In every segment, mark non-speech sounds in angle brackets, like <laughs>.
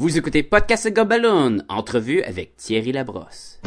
Vous écoutez Podcast Gobaloon, entrevue avec Thierry Labrosse.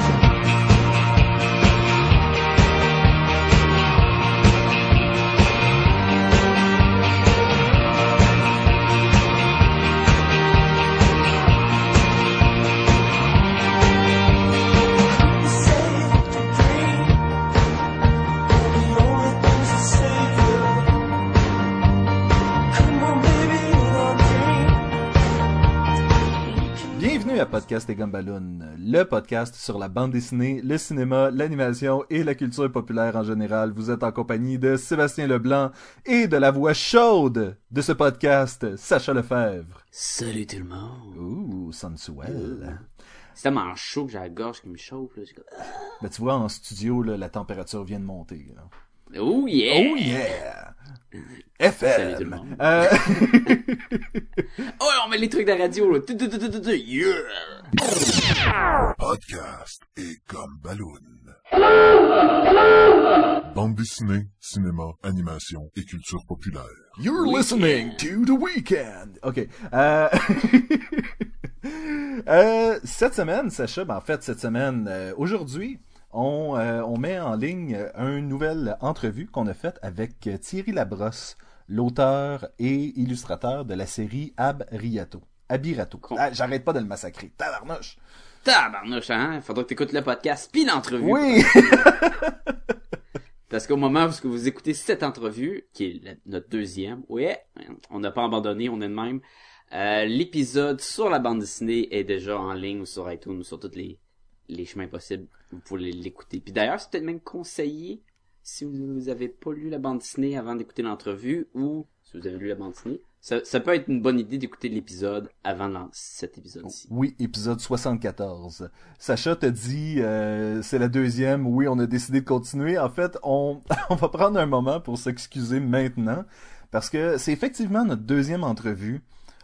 Podcast et Gumballoon, le podcast sur la bande dessinée, le cinéma, l'animation et la culture populaire en général. Vous êtes en compagnie de Sébastien Leblanc et de la voix chaude de ce podcast, Sacha Lefebvre. Salut tout le monde. Ouh, sensuel. C'est tellement chaud que j'ai la gorge qui me chauffe. Là. Ben, tu vois, en studio, là, la température vient de monter. là. Oh yeah! Oh yeah! Salut tout le FM! monde. Euh, <laughs> Oh, on met les trucs de la radio. Là. Yeah! Podcast et comme ballon. Bande dessinée, cinéma, animation et culture populaire. You're listening to The Weekend. OK. Euh... <laughs> euh, cette semaine, Sacha, ben en fait, cette semaine, euh, aujourd'hui, on, euh, on met en ligne une nouvelle entrevue qu'on a faite avec Thierry Labrosse, l'auteur et illustrateur de la série Ab Riato. Abirato. Ah, J'arrête pas de le massacrer. Tabarnouche. Tabarnouche, hein? Faudra que t'écoutes le podcast puis l'entrevue. Oui! <laughs> Parce qu'au moment où vous écoutez cette entrevue, qui est la- notre deuxième, ouais, on n'a pas abandonné, on est de même. Euh, L'épisode sur la bande dessinée est déjà en ligne ou sur iTunes ou sur tous les, les chemins possibles. Vous pouvez l'écouter. Puis d'ailleurs, c'est peut-être même conseillé si vous avez pas lu la bande dessinée avant d'écouter l'entrevue ou si vous avez lu la bande dessinée. Ça, peut être une bonne idée d'écouter l'épisode avant cet épisode-ci. Oui, épisode 74. Sacha te dit, euh, c'est la deuxième, oui, on a décidé de continuer. En fait, on <laughs> va prendre un moment pour s'excuser maintenant, parce que c'est effectivement notre deuxième entrevue.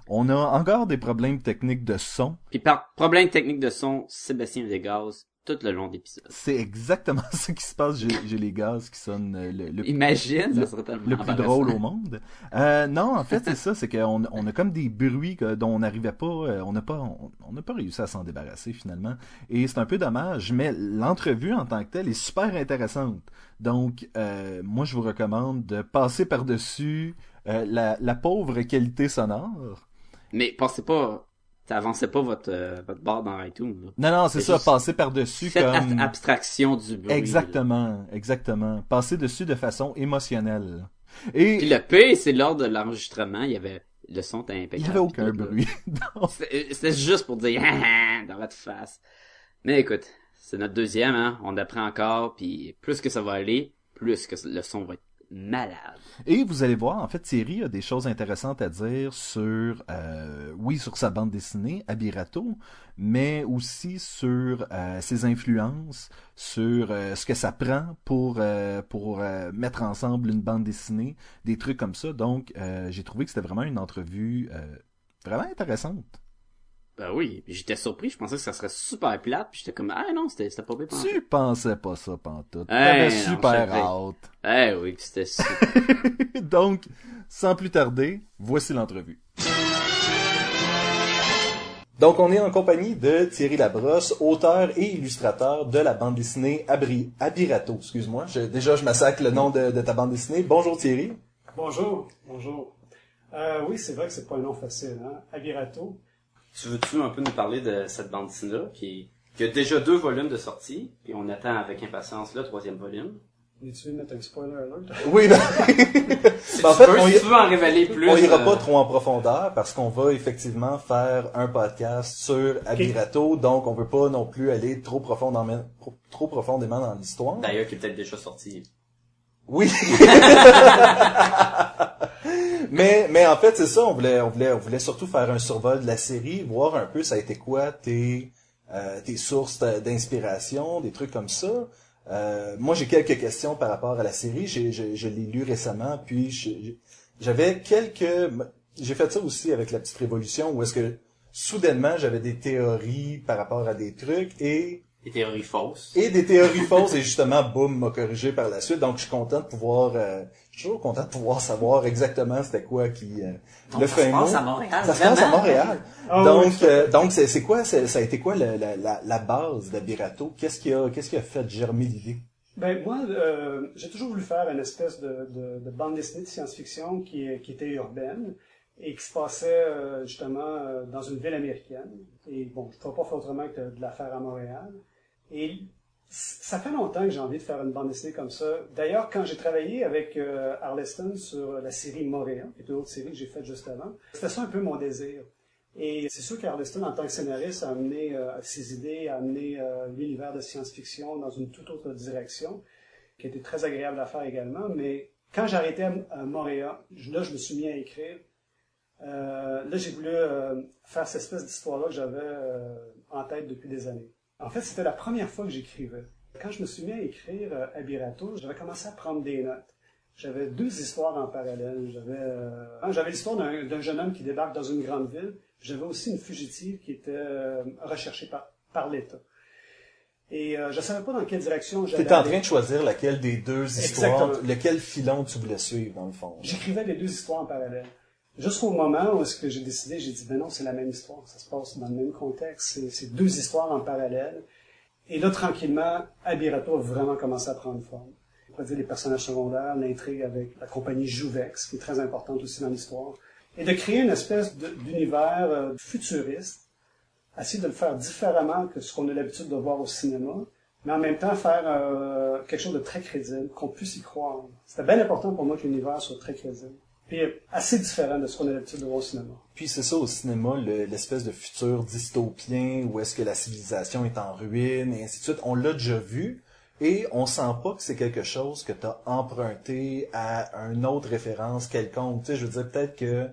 On a encore des problèmes techniques de son. Puis par problème technique de son, Sébastien Vegas tout le long de l'épisode. C'est exactement <laughs> ce qui se passe. J'ai les gaz qui sonnent euh, le, le Imagine, le- ça serait tellement le plus drôle au monde. Euh, non, en fait, <laughs> c'est ça, c'est qu'on on a comme des bruits que- dont on n'arrivait pas, euh, on n'a pas, on on n'a pas réussi à s'en débarrasser finalement. Et c'est un peu dommage, mais l'entrevue en tant que telle est super intéressante. Donc, euh, moi, je vous recommande de passer par-dessus euh, la, la pauvre qualité sonore. Mais pensez pas, avançait pas votre, euh, votre barre dans iTunes. Là. Non, non, c'est ça, passer par-dessus ab- comme... abstraction du bruit. là. Exactement, exactement. Passer dessus de façon émotionnelle. Et Puis le P, c'est lors de l'enregistrement, il y avait le son était impeccable. il y avait aucun bruit. <laughs> Non. C'était c'était juste pour dire dans votre face. Mais écoute, c'est notre deuxième, hein. On apprend encore, puis plus que ça va aller, plus que le son va être malade. Et vous allez voir, en fait, Thierry a des choses intéressantes à dire sur, euh, oui, sur sa bande dessinée, Abirato, mais aussi sur euh, ses influences, sur euh, ce que ça prend pour pour mettre ensemble une bande dessinée, des trucs comme ça. Donc, j'ai trouvé que c'était vraiment une entrevue vraiment intéressante. Ben oui, j'étais surpris, je pensais que ça serait super plate, puis j'étais comme, ah non, c'était c'était pas bien. Tu pensais pas ça, pantoute. Eh, T'avais super hâte. Eh oui, puis c'était super. <laughs> Donc, sans plus tarder, voici l'entrevue. Donc, on est en compagnie de Thierry Labrosse, auteur et illustrateur de la bande dessinée Abri... Abirato. Excuse-moi, je- déjà je massacre le nom de, de ta bande dessinée. Bonjour Thierry. Bonjour, bonjour. Euh, oui, c'est vrai que c'est pas un nom facile, hein. Abirato. Tu veux-tu un peu nous parler de cette bande dessinée-là, qui, qui a déjà deux volumes de sortie, puis on attend avec impatience le troisième volume? Tu veux mettre un spoiler alert? Oui, ben... <laughs> Si Ben, en fait, veux, on si y- tu veux en révéler plus. on ira euh, pas trop en profondeur parce qu'on va effectivement faire un podcast sur Abirato, donc on veut pas non plus aller trop profondément, trop profondément dans l'histoire. D'ailleurs, qui est peut-être déjà sorti. Oui. <laughs> mais mais en fait c'est ça on voulait on voulait on voulait surtout faire un survol de la série voir un peu ça a été quoi tes euh, tes sources d'inspiration des trucs comme ça. Euh, moi j'ai quelques questions par rapport à la série. J'ai je, l'ai lu récemment puis j'avais quelques j'ai fait ça aussi avec la petite révolution où est-ce que soudainement j'avais des théories par rapport à des trucs et Des théories fausses. et des théories fausses et justement boum m'a corrigé par la suite donc je suis content de pouvoir euh, je suis toujours content de pouvoir savoir exactement c'était quoi qui euh, Donc, le ça fin se passe à Montréal, ça se passe à? Montréal Ah donc oui, ça- euh, donc c'est c'est quoi c'est- ça a été quoi la, la, la, base d'Abirato? Qu'est-ce qui a qu'est-ce qui a fait germer l'idée? Ben moi, euh, j'ai toujours voulu faire une espèce de, de, de bande dessinée de science-fiction qui, est- qui était urbaine et qui se passait euh, justement euh, dans une ville américaine. Et bon, je ne pourrais pas faire autrement que de, de la faire à Montréal. Et ça fait longtemps que j'ai envie de faire une bande dessinée comme ça. D'ailleurs, quand j'ai travaillé avec euh, Arleston sur la série Montréal, qui est une autre série que j'ai faite juste avant, c'était ça un peu mon désir. Et c'est sûr qu'Arleston, en tant que scénariste, a amené euh, ses idées, a amené euh, l'univers de science-fiction dans une toute autre direction, qui était très agréable à faire également. Mais quand arrêté à, je- là, je me suis mis à écrire. Là, j'ai voulu faire cette espèce d'histoire-là que j'avais en tête depuis des années. En fait, c'était la première fois que j'écrivais. Quand je me suis mis à écrire euh, Abirato, j'avais commencé à prendre des notes. J'avais deux histoires en parallèle. J'avais euh, j'avais l'histoire d'un jeune homme qui débarque dans une grande ville. J'avais aussi une fugitive qui était euh, recherchée par, par l'État. Et euh, je savais pas dans quelle direction j'allais. T'étais en aller. train de choisir laquelle des deux histoires, Exactement. lequel filon tu voulais suivre dans le fond. J'écrivais les deux histoires en parallèle. Jusqu'au moment où est-ce que j'ai décidé, j'ai dit, ben non, c'est la même histoire. Ça se passe dans le même contexte. C'est- deux histoires en parallèle. Et là, tranquillement, Abirato a vraiment commencé à prendre forme. On pourrait dire les personnages secondaires, l'intrigue avec la compagnie Jouvex, qui est très importante aussi dans l'histoire. Et de créer une espèce d'univers euh, futuriste, essayer de le faire différemment que ce qu'on a l'habitude de voir au cinéma, mais en même temps faire euh, quelque chose de très crédible, qu'on puisse y croire. C'était bien important pour moi que l'univers soit très crédible. Puis assez différent de ce qu'on a l'habitude de voir au cinéma. Puis c'est ça au cinéma, le- l'espèce de futur dystopien où est-ce que la civilisation est en ruine et ainsi de suite. On l'a déjà vu et on sent pas que c'est quelque chose que tu as emprunté à une autre référence quelconque. Tu sais, je veux dire peut-être que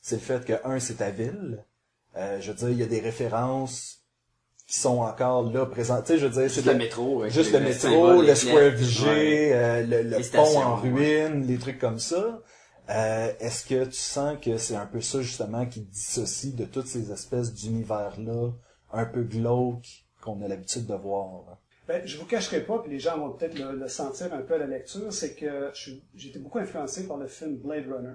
c'est le fait que un c'est ta ville. Euh, je veux dire, il y a des références qui sont encore là présentes. Tu sais, je veux dire, c'est le métro. avec Juste les- le les métro, le les Square. VG, Ouais. euh, le, le Les pont en ouais. ruine, des trucs comme ça. Euh, Est-ce que tu sens que c'est un peu ça justement qui te dissocie de toutes ces espèces d'univers-là un peu glauques qu'on a l'habitude de voir? Ben, je vous cacherai pas, puis les gens vont peut-être le, le sentir un peu à la lecture, c'est que j'ai été beaucoup influencé par le film Blade Runner,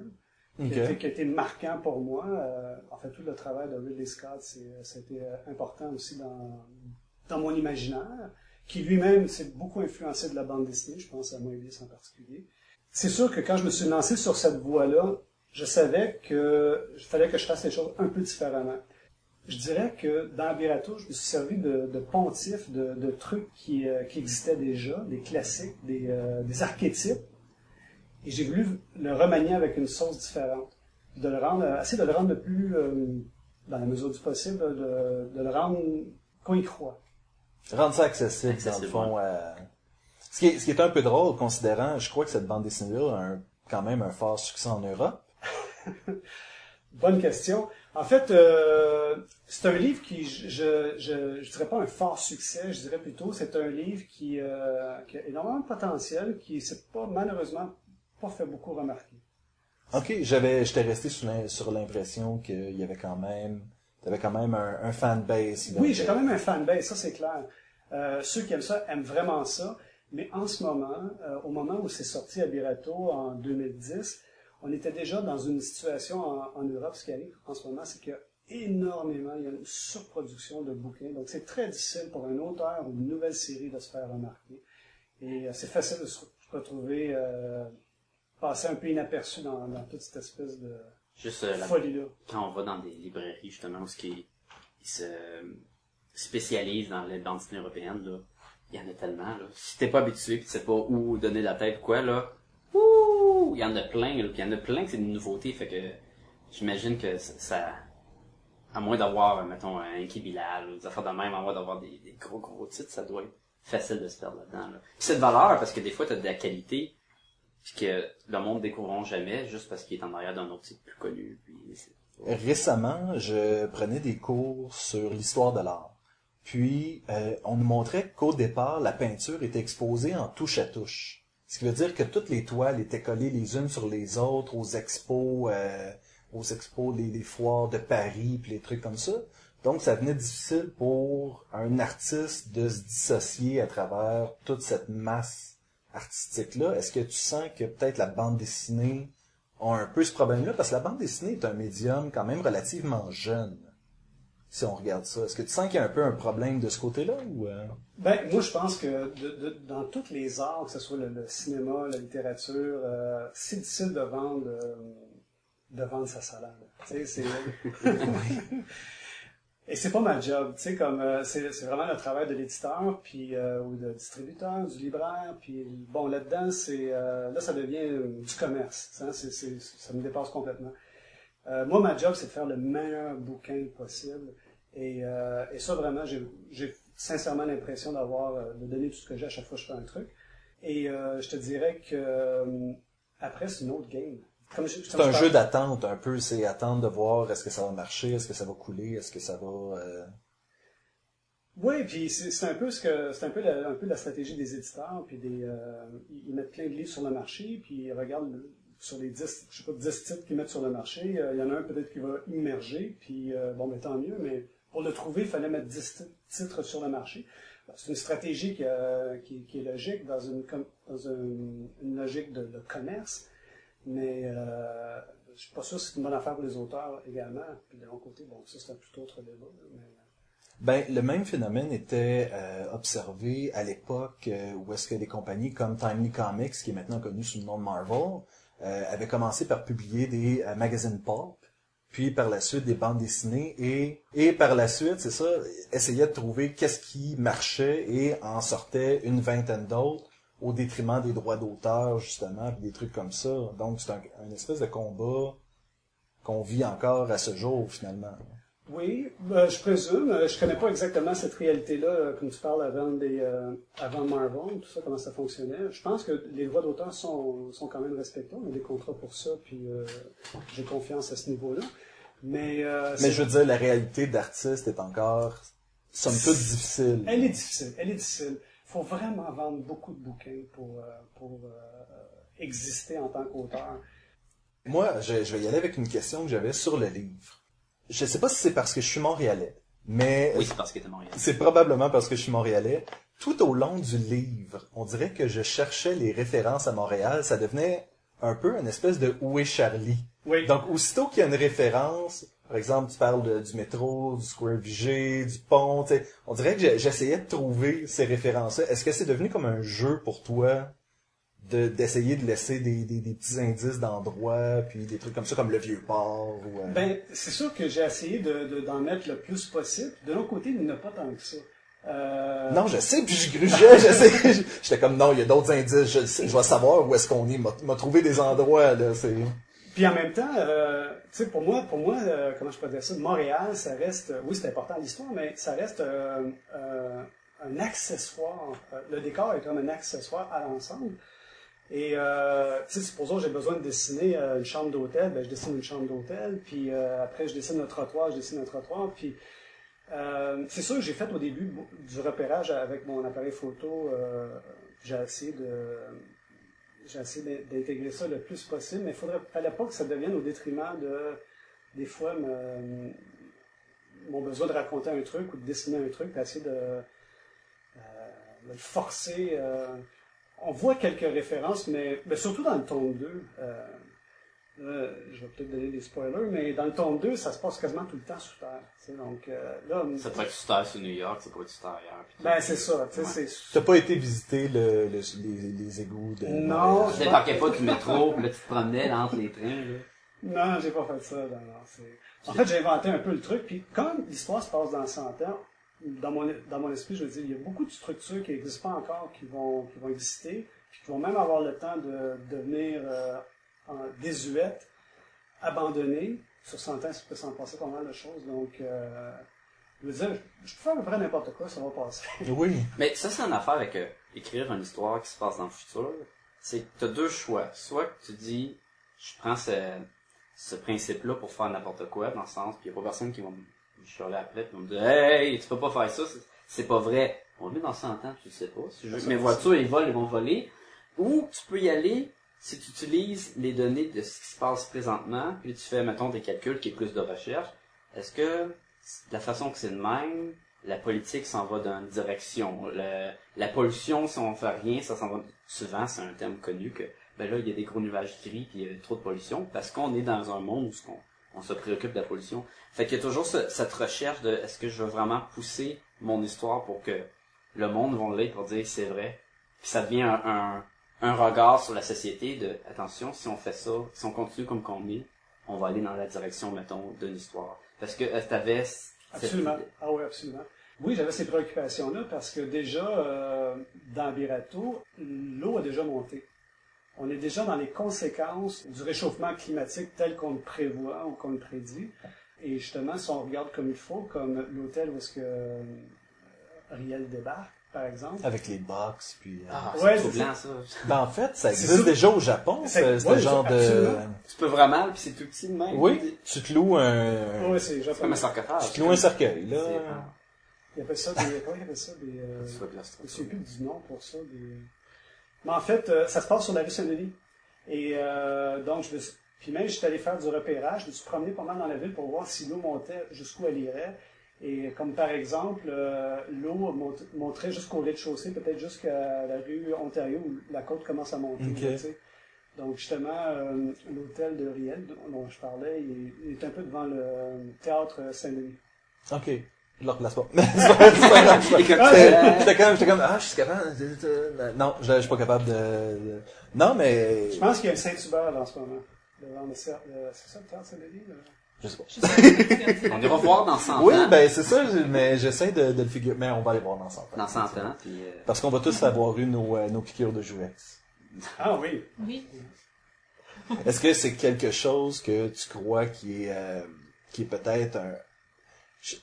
qui, a, été, qui a été marquant pour moi. Euh, en fait, tout le travail de Ridley Scott, c'est, ça a été euh, important aussi dans, dans mon imaginaire, qui lui-même s'est beaucoup influencé de la bande dessinée, je pense à Moebius en particulier. C'est sûr que quand je me suis lancé sur cette voie-là, je savais que il fallait que je fasse les choses un peu différemment. Je dirais que dans Abirato, je me suis servi de, de pontifs, de, de trucs qui, euh, qui existaient déjà, des classiques, des, euh, des archétypes, et j'ai voulu le remanier avec une sauce différente. De le rendre, euh, essayer de le rendre le plus, euh, dans la mesure du possible, de, de le rendre qu'on y croit. Rendre ça accessible, Accessible, dans le fond. euh, Ce, qui est, ce qui est un peu drôle, considérant, je crois que cette bande dessinée-là a un- quand même un fort succès en Europe. <laughs> Bonne question. En fait, euh, c'est un livre qui, je, je, dirais pas un fort succès, je dirais plutôt, c'est un livre qui, euh, qui a énormément de potentiel, qui s'est pas, malheureusement, pas fait beaucoup remarquer. Ok, j'avais, j'étais resté sur l'im- sur l'impression qu'il y avait quand même, t'avais quand même un, un fanbase. Oui, j'ai quand même un fanbase, ça c'est clair. Euh, ceux qui aiment ça aiment vraiment ça. Mais en ce moment, euh, au moment où c'est sorti à Birato en 2010, on était déjà dans une situation en, en Europe, ce qui arrive en ce moment, c'est qu'il y a énormément, il y a une surproduction de bouquins. Donc c'est très difficile pour un auteur ou une nouvelle série de se faire remarquer. Et euh, c'est facile de se retrouver euh, passer un peu inaperçu dans, dans toute cette espèce de Juste la- folie-là. quand on va dans des librairies, justement, où ce qui, se spécialisent dans les bandes dessinées européennes, là, il y en a tellement, là. Si t'es pas habitué pis tu sais pas où donner la tête quoi, là, ouh, il y en a plein, là. Pis il y en a plein que c'est des nouveautés, fait que j'imagine que ça, à moins d'avoir, mettons, un Bilal ou des affaires de même, à moins d'avoir des, gros gros titres, ça doit être facile de se perdre là-dedans, là. Pis c'est de valeur, parce que des fois t'as de la qualité, puis que le monde découvriront jamais, juste parce qu'il est en arrière d'un autre titre plus connu, Récemment, je prenais des cours sur l'histoire de l'art. Puis, euh, on nous montrait qu'au départ, la peinture était exposée en touche à touche. Ce qui veut dire que toutes les toiles étaient collées les unes sur les autres aux expos, euh, aux expos, les, les foires de Paris, puis les trucs comme ça. Donc, ça venait difficile pour un artiste de se dissocier à travers toute cette masse artistique-là. Est-ce que tu sens que peut-être la bande dessinée a un peu ce problème-là? Parce que la bande dessinée est un médium quand même relativement jeune, si on regarde ça. Est-ce que tu sens qu'il y a un peu un problème de ce côté-là? ou euh? Ben, moi, je pense que de, de- dans tous les arts, que ce soit le, le cinéma, la littérature, euh, c'est difficile de vendre, euh, de vendre sa salade. Tu sais, c'est... <laughs> Et c'est pas ma job, tu sais, comme euh, c'est c'est vraiment le travail de l'éditeur, puis ou de distributeur, du libraire, puis bon là-dedans c'est euh, là ça devient du commerce, hein, ça me dépasse complètement. Euh, moi ma job c'est de faire le meilleur bouquin possible, et, euh, et ça vraiment j'ai sincèrement l'impression d'avoir euh, de donner tout ce que j'ai à chaque fois que je fais un truc, et euh, je te dirais que après c'est une autre game. C'est un je jeu d'attente un peu, c'est attendre de voir est-ce que ça va marcher, est-ce que ça va couler, est-ce que ça va... euh, Oui, puis c'est un peu ce que c'est un peu la, un peu la stratégie des éditeurs, puis des euh, ils mettent plein de livres sur le marché, puis ils regardent sur les 10, je sais pas 10 titres qu'ils mettent sur le marché, euh, il y en a un peut-être qui va immerger, puis bon ben tant mieux, mais pour le trouver, il fallait mettre 10 ti- titres sur le marché. C'est une stratégie qui, euh, est logique dans une logique de, commerce, mais euh, je suis pas sûr que c'est une bonne affaire pour les auteurs également. Puis de l'autre côté, bon, ça c'est un tout autre débat. Mais... Ben, le même phénomène était euh, observé à l'époque euh, où est-ce que des compagnies comme Timely Comics, qui est maintenant connu sous le nom de Marvel, euh, avaient commencé par publier des euh, magazines pulp, puis par la suite des bandes dessinées, et, et par la suite, c'est ça, essayaient de trouver qu'est-ce qui marchait et en sortait une vingtaine d'autres au détriment des droits d'auteur, justement, puis des trucs comme ça. Donc, c'est un, espèce de combat qu'on vit encore à ce jour, finalement. Oui, ben, je présume. Euh, Je connais pas exactement cette réalité-là, euh, comme tu parles avant des, euh, avant Marvel, tout ça, comment ça fonctionnait. Je pense que les droits d'auteur sont, sont quand même respectés. On a des contrats pour ça, puis euh, j'ai confiance à ce niveau-là. Mais, euh, Mais je veux dire, la réalité d'artiste est encore, somme toute, difficile. elle est difficile. Elle est difficile. faut vraiment vendre beaucoup de bouquins pour, euh, pour euh, exister en tant qu'auteur. Moi, je, je vais y aller avec une question que j'avais sur le livre. Je sais pas si c'est parce que je suis montréalais, mais Oui, c'est parce que t'es Montréal. c'est probablement parce que je suis montréalais. Tout au long du livre, on dirait que je cherchais les références à Montréal. Ça devenait un peu une espèce de Où est Charlie? Oui. Donc, aussitôt qu'il y a une référence, par exemple, tu parles de- du métro, du Square VG, du pont, on dirait que j'essayais de trouver ces références-là. Est-ce que c'est devenu comme un jeu pour toi de d'essayer de laisser des, des, des petits indices d'endroits, puis des trucs comme ça, comme le vieux port ou... euh, Ben, c'est sûr que j'ai essayé de, de- d'en mettre le plus possible. De l'autre côté, il n'y en a pas tant que ça. Euh, Non, je sais, puis je grugeais, je sais. <laughs> J'étais comme, non, il y a d'autres indices, je, je vais savoir où est-ce qu'on est. M'a trouvé des endroits, là, c'est... Puis en même temps, euh, tu sais, pour moi, pour moi, euh, comment je peux dire ça, Montréal, ça reste, euh, oui, c'est important l'histoire, mais ça reste euh, euh, un accessoire. Euh, Le décor est comme un accessoire à l'ensemble. Et euh, tu sais, supposons que j'ai besoin de dessiner une chambre d'hôtel, ben je dessine une chambre d'hôtel, puis après je dessine un trottoir, je dessine un trottoir, puis c'est sûr que j'ai fait au début du repérage avec mon appareil photo. j'ai essayé de j'ai essayé d'in- d'intégrer ça le plus possible, mais il faudrait fallait pas que ça devienne au détriment de des fois mon besoin de raconter un truc ou de dessiner un truc, puis essayer de, euh, de le forcer. euh. on voit quelques références, mais, mais surtout dans le tome 2. euh, là, je vais peut-être donner des spoilers, mais dans le tome 2, ça se passe quasiment tout le temps sous terre. Donc euh, là, Ça peut être sur Terre sur New York, ça peut être sur Terre ailleurs. ben c'est ça. tu sais, Ouais. T'as pas été visiter le, le- les, les égouts de... Non? Tu débarquais pas du métro, puis là, tu te promenais là, entre les trains, là. Non, j'ai pas fait ça. Non, non, c'est- en fait, j'ai inventé un peu le truc. Puis quand l'histoire se passe dans 100 ans, dans mon, dans mon esprit, je veux dire, il y a beaucoup de structures qui n'existent pas encore, qui vont, qui vont exister, puis qui vont même avoir le temps de devenir euh, en désuètes, abandonnées. Sur 100 ans, il peut s'en passer pas mal de choses. Donc, euh, je veux dire, je peux faire à peu près n'importe quoi, ça va passer. <laughs> Oui. Mais ça, c'est une affaire avec euh, écrire une histoire qui se passe dans le futur. C'est que t'as deux choix. Soit que tu dis, je prends ce, ce principe-là pour faire n'importe quoi, dans le sens, puis y a pas personne qui va me chialer après, puis va me dire, hey, tu peux pas faire ça, c'est- c'est pas vrai. On le met dans 100 ans, tu le sais pas. Si je veux que mes voitures, ils volent, ils vont voler. Ou tu peux y aller si tu utilises les données de ce qui se passe présentement, puis tu fais, mettons, des calculs qui est plus de recherche. Est-ce que la façon que c'est de même, la politique s'en va dans une direction? La pollution, si on fait rien, ça s'en va. Souvent, c'est un terme connu que ben là, il y a des gros nuages gris puis il y a trop de pollution parce qu'on est dans un monde où on, on se préoccupe de la pollution. Fait qu'il y a toujours ce- cette recherche de est-ce que je veux vraiment pousser mon histoire pour que le monde va l'être pour dire c'est vrai. Puis ça devient un, un, un regard sur la société de attention, si on fait ça, si on continue comme qu'on est, on va aller dans la direction, mettons, d'une histoire. Parce que euh, t'avais cette- Absolument. Ah oui, absolument. Oui, j'avais ces préoccupations-là parce que déjà, euh, dans Birato, l'eau a déjà monté. On est déjà dans les conséquences du réchauffement climatique tel qu'on le prévoit ou qu'on le prédit. Et justement, si on regarde comme il faut, comme l'hôtel où est-ce que euh, Riel débarque, par exemple. Avec les box, puis... euh, Ah, Ouais, c'est troublant, ça. Ben, en fait, ça existe ça. déjà au Japon, C'est- ce, ouais, genre de... absolument. Tu peux vraiment, puis c'est tout petit de même. Oui, tu te loues un... Oui, c'est comme japonais. un sarcophage. Tu te loues un cercueil, là. Il appelle ça des... Comment il appelle ça? Des... euh, Je ne sais plus du nom pour ça. Des... Mais en fait, euh, ça se passe sur la rue Saint-Denis. Et euh, donc, je me suis... Puis même, j'étais allé faire du repérage. Je me suis promené pas mal dans la ville pour voir si l'eau montait, jusqu'où elle irait. Et comme par exemple, euh, l'eau mont- monterait jusqu'au rez-de-chaussée, peut-être jusqu'à la rue Ontario, où la côte commence à monter. Là. Donc justement, euh, l'hôtel de Riel, dont je parlais, il est, il est un peu devant le théâtre Saint-Denis. Ok. Je le replace pas. Mais c'est pas- c'est pas grave, c'est pas Et comme grave. ça- J'étais comme, j'étais comme, ah, je suis capable Non, je, je suis pas capable de, Non, mais... Je pense qu'il y a un Saint-Hubert en ce moment. C'est ça le théâtre Saint-Denis? Je sais pas. Je sais pas. On ira voir dans 100 Oui, ans. ben c'est ça, mais j'essaie de, de le figurer. Mais on va aller voir dans 100 ans. Dans 100 ans, puis... euh, Parce qu'on va tous avoir eu nos, euh, nos piqûres de jouex. Ah oui. Oui. Est-ce que c'est quelque chose que tu crois qui est, euh, qui est peut-être un...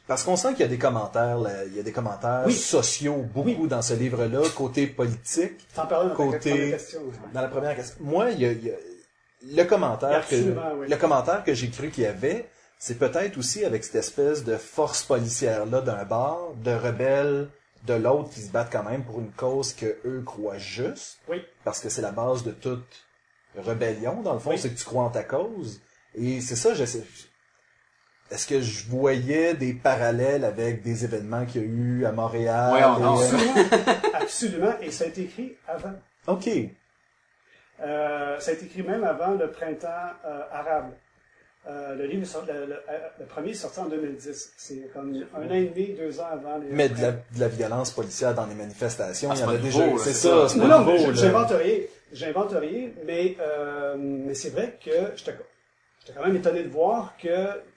Parce qu'on sent qu'il y a des commentaires, là, il y a des commentaires Oui. sociaux beaucoup dans ce livre-là, côté politique. T'en parlais dans Côté- première question. Dans la première question, moi, il y a, il y a- le commentaire que oui. le commentaire que j'ai cru qu'il y avait, c'est peut-être aussi avec cette espèce de force policière là d'un bord, de rebelles de l'autre qui se battent quand même pour une cause que eux croient juste, Oui. parce que c'est la base de toute rébellion dans le fond, Oui. c'est que tu crois en ta cause. Et c'est ça, j'essaie. Est-ce que je voyais des parallèles avec des événements qu'il y a eu à Montréal? On- on- et, euh, Absolument. Absolument. Et ça a été écrit avant. Ok. Euh, ça a été écrit même avant le printemps euh, arabe. Euh, le livre, est sorti- le, le- le premier est sorti en 2010. C'est comme un an et demi, deux ans avant les. Mais de la, de la violence policière dans les manifestations, Ah, il y en a déjà. C'est ça, ça. c'est Non, non, j'invente rien. J'invente rien, mais, euh, mais c'est vrai que j'étais j'étais quand même étonné de voir que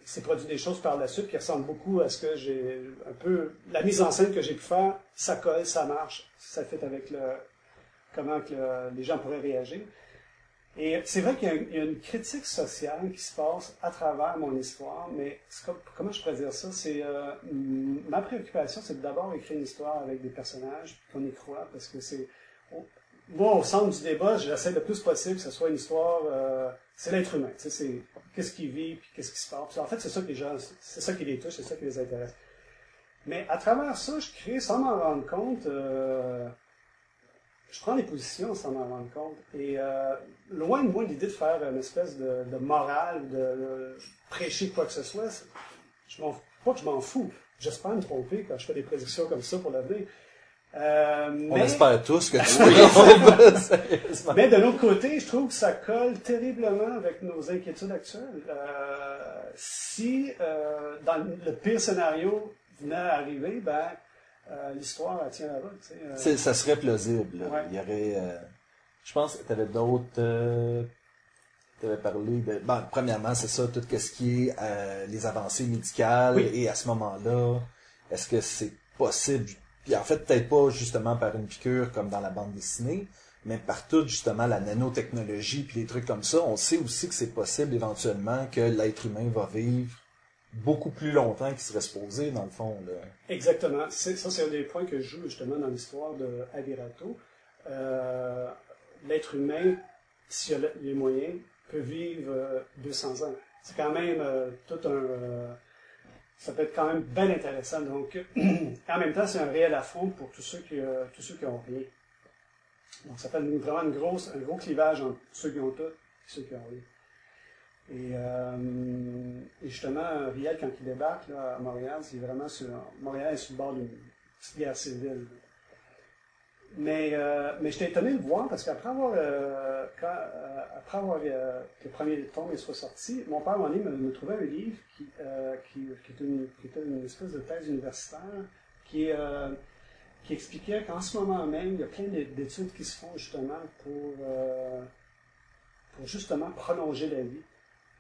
s'est produit des choses par la suite qui ressemblent beaucoup à ce que j'ai un peu la mise en scène que j'ai pu faire. Ça colle, ça marche, ça fait avec le comment que le- les gens pourraient réagir. Et c'est vrai qu'il y a, une critique sociale qui se passe à travers mon histoire, mais comment je pourrais dire ça? C'est euh, ma préoccupation, c'est d'abord écrire une histoire avec des personnages qu'on y croit, parce que c'est moi au centre du débat, j'essaie le plus possible que ce soit une histoire. euh, c'est l'être humain, tu sais, c'est qu'est-ce qu'il vit puis qu'est-ce qui se passe. En fait, c'est ça que les gens, c'est ça qui les touche, c'est ça qui les intéresse. Mais à travers ça, je crée sans m'en rendre compte. euh, je prends des positions sans m'en rendre compte. Et euh, loin de moi l'idée de faire une espèce de, de morale, de, de prêcher quoi que ce soit. Je m'en, pas que je m'en fous. J'espère me tromper quand je fais des prédictions comme ça pour l'avenir. Euh, On mais, espère tous que <laughs> tu <laughs> mais de l'autre côté, je trouve que ça colle terriblement avec nos inquiétudes actuelles. Euh, si euh, dans le pire scénario venait à arriver, ben euh, l'histoire tient la route. tu sais, euh. C'est- Ça serait plausible. Ouais. Il y aurait. euh, je pense que tu avais d'autres. euh, tu avais parlé de. Bon, premièrement, c'est ça, tout ce qui est euh, les avancées médicales. Oui. Et à ce moment-là, est-ce que c'est possible? Puis en fait, peut-être pas justement par une piqûre comme dans la bande dessinée, mais par toute justement la nanotechnologie puis les trucs comme ça. On sait aussi que c'est possible éventuellement que l'être humain va vivre beaucoup plus longtemps qu'il serait supposé, dans le fond. Exactement. Ça, c'est un des points que je joue justement dans l'histoire de Avirato. Euh, L'être humain, s'il a le- les moyens, peut vivre euh, 200 ans. C'est quand même euh, tout un... euh, ça peut être quand même bien intéressant. Donc, <clears throat> en même temps, c'est un réel affront pour tous ceux qui, euh, tous ceux qui ont rien. Donc, ça fait vraiment une grosse, un gros clivage entre ceux qui ont tout et ceux qui ont rien. Et, euh, et justement, Riel, quand il débarque à Montréal, c'est vraiment sur. Montréal est sur le bord d'une petite guerre civile. Mais, euh, mais j'étais étonné de voir parce qu'après avoir, euh, après avoir que le premier tome soit sorti, mon père, donné, me, me trouvait un livre qui, était une, qui était une espèce de thèse universitaire qui, qui expliquait qu'en ce moment même, il y a plein d'é- d'études qui se font justement pour, pour justement prolonger la vie.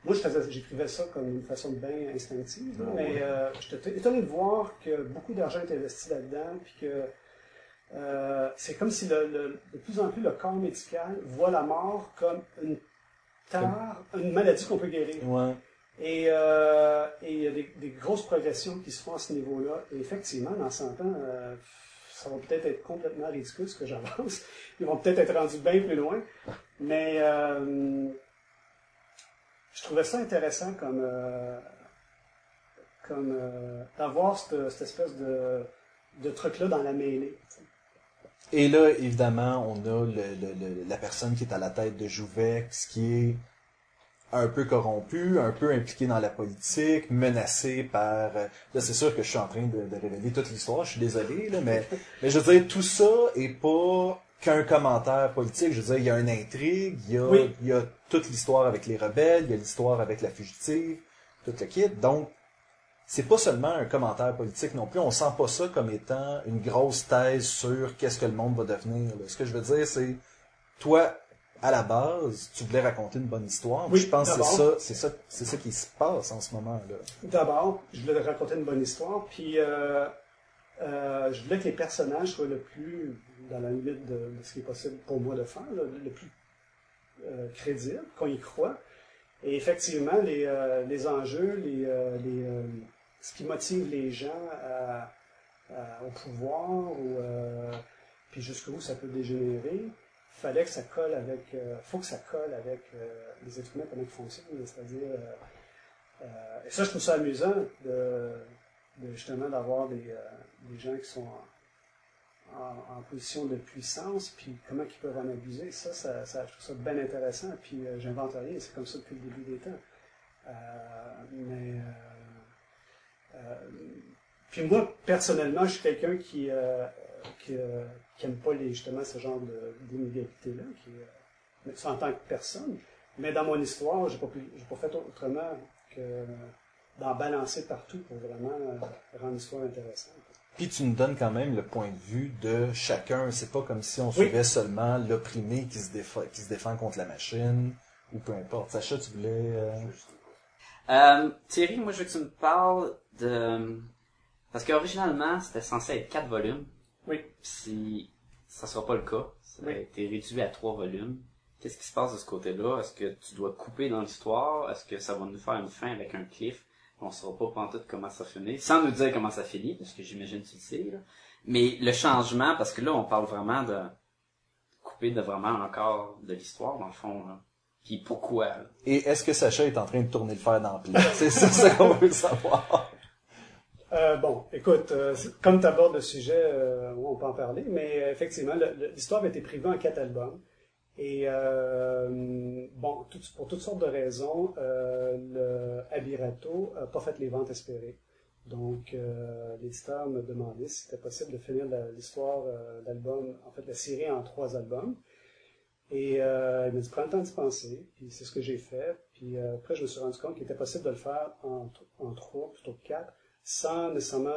Moi, j'écrivais ça comme une façon bien instinctive, Ah mais ouais. euh, j'étais étonné de voir que beaucoup d'argent est investi là-dedans, puis que euh, c'est comme si le- le- de plus en plus le corps médical voit la mort comme une tare, une maladie qu'on peut guérir. Ouais. Et, euh, il y a des, des grosses progressions qui se font à ce niveau-là. Et effectivement, dans 100 ans, euh, ça va peut-être être complètement ridicule ce que j'avance. <laughs> Ils vont peut-être être rendus bien plus loin. Mais euh, je trouvais ça intéressant comme, euh, comme euh, d'avoir cette, espèce de, de truc-là dans la mêlée. Et là, évidemment, on a le, le- le- la personne qui est à la tête de Jouvex, qui est un peu corrompu, un peu impliqué dans la politique, menacé par... euh, Là, c'est sûr que je suis en train de, de révéler toute l'histoire, je suis désolé, là, mais, mais je veux dire, tout ça est pas qu'un commentaire politique. Je veux dire, il y a une intrigue, il y a, Oui. il y a toute l'histoire avec les rebelles, il y a l'histoire avec la fugitive, tout le kit. Donc, c'est pas seulement un commentaire politique non plus. On sent pas ça comme étant une grosse thèse sur qu'est-ce que le monde va devenir. là. Ce que je veux dire, c'est toi, à la base, tu voulais raconter une bonne histoire. Oui, je pense que c'est ça, c'est ça, c'est ça qui se passe en ce moment là. D'abord, je voulais raconter une bonne histoire, puis euh, euh, je voulais que les personnages soient le plus dans la limite de, ce qui est possible pour moi de faire, le plus euh, crédible, qu'on y croit. Et effectivement, les, euh, les enjeux, les, euh, les, ce qui motive les gens au pouvoir, ou, puis jusqu'où ça peut dégénérer, fallait que ça colle avec, faut que ça colle avec les êtres humains, comment ils fonctionnent, c'est-à-dire et ça, je trouve ça amusant justement d'avoir des, des gens qui sont en- position de puissance, puis comment ils peuvent en abuser. Ça, ça, je trouve ça bien intéressant, puis euh, j'invente rien, c'est comme ça depuis le début des temps. Euh, mais euh, puis moi, personnellement, je suis quelqu'un qui euh, qui, pas justement ce genre d'inégalité-là, qui en tant que personne. Mais dans mon histoire, pu, j'ai pas fait autrement que d'en balancer partout pour vraiment rendre l'histoire intéressante. Puis tu nous donnes quand même le point de vue de chacun. C'est pas comme si on Oui. suivait seulement l'opprimé qui se défend, qui se défend contre la machine ou peu importe. Sacha, tu voulais. euh, Euh, Thierry, moi je veux que tu me parles de... Parce qu'originalement, c'était censé être quatre volumes. Oui. Si ça sera pas le cas, ça a Oui. été réduit à trois volumes. Qu'est-ce qui se passe de ce côté-là? Est-ce que tu dois couper dans l'histoire? Est-ce que ça va nous faire une fin avec un cliff? On saura pas pantoute comment ça finit, sans nous dire comment ça finit, parce que j'imagine que tu le sais, là. Mais le changement, parce que là, on parle vraiment de couper de vraiment encore de l'histoire, dans le fond, là. Puis pourquoi, là? Et est-ce que Sacha est en train de tourner le fer dans le plat? <laughs> C'est ça qu'on veut savoir. Euh, bon, écoute, euh, comme tu abordes le sujet, euh, on peut en parler, mais euh, effectivement, l'histoire a été privée en quatre albums. Et euh, bon, pour toutes sortes de raisons, euh, le Abirato n'a pas fait les ventes espérées. Donc, euh, l'éditeur me demandait si c'était possible de finir l'histoire d'album, en fait, la série en trois albums. Et euh, il m'a dit, prends le temps d'y penser. Puis c'est ce que j'ai fait. Puis après, je me suis rendu compte qu'il était possible de le faire en, trois plutôt que quatre, sans nécessairement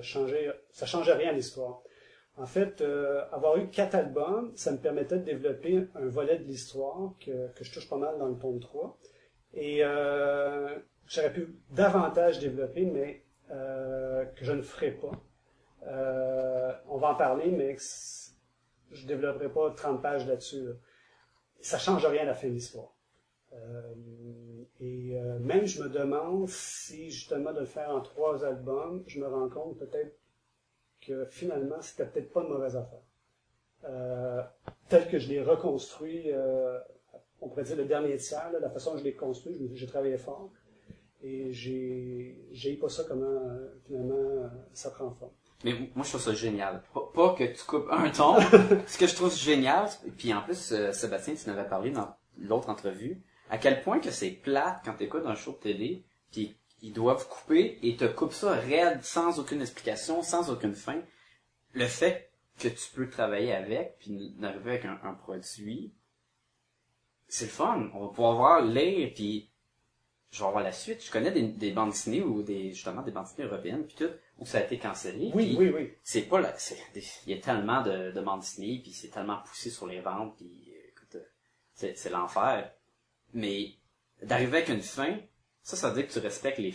changer. Ça changeait rien à l'histoire. En fait, euh, avoir eu quatre albums, ça me permettait de développer un volet de l'histoire que, je touche pas mal dans le tome 3. Et euh, j'aurais pu davantage développer, mais euh, que je ne ferai pas. On va en parler, mais je développerai pas 30 pages là-dessus. là. Ça change rien à la fin de l'histoire. Et même je me demande si justement de le faire en trois albums, je me rends compte peut-être que finalement c'était peut-être pas une mauvaise affaire. Euh, tel que je l'ai reconstruit, euh, on pourrait dire le dernier tiers, là, la façon dont je l'ai construit, j'ai travaillé fort et j'ai pas ça comment euh, finalement ça prend forme. Mais moi, je trouve ça génial. Pas, pas que tu coupes un ton. <laughs> Ce que je trouve génial, et puis en plus, euh, Sébastien, tu en avais parlé dans l'autre entrevue, à quel point que c'est plate quand t'écoutes un show de télé, puis ils doivent couper et te coupent ça raide, sans aucune explication, sans aucune fin. Le fait que tu peux travailler avec, puis d'arriver avec un, un produit, c'est le fun. On va pouvoir voir, lire, puis je vais voir la suite. Je connais des, des bandes dessinées ou des justement des bandes dessinées européennes, puis tout, où ça a été cancellé. Oui, oui, oui. c'est pas là, il y a tellement de, de bandes dessinées, puis c'est tellement poussé sur les ventes, puis euh, écoute, euh, c'est l'enfer. Mais d'arriver avec une fin, ça, ça veut dire que tu respectes les.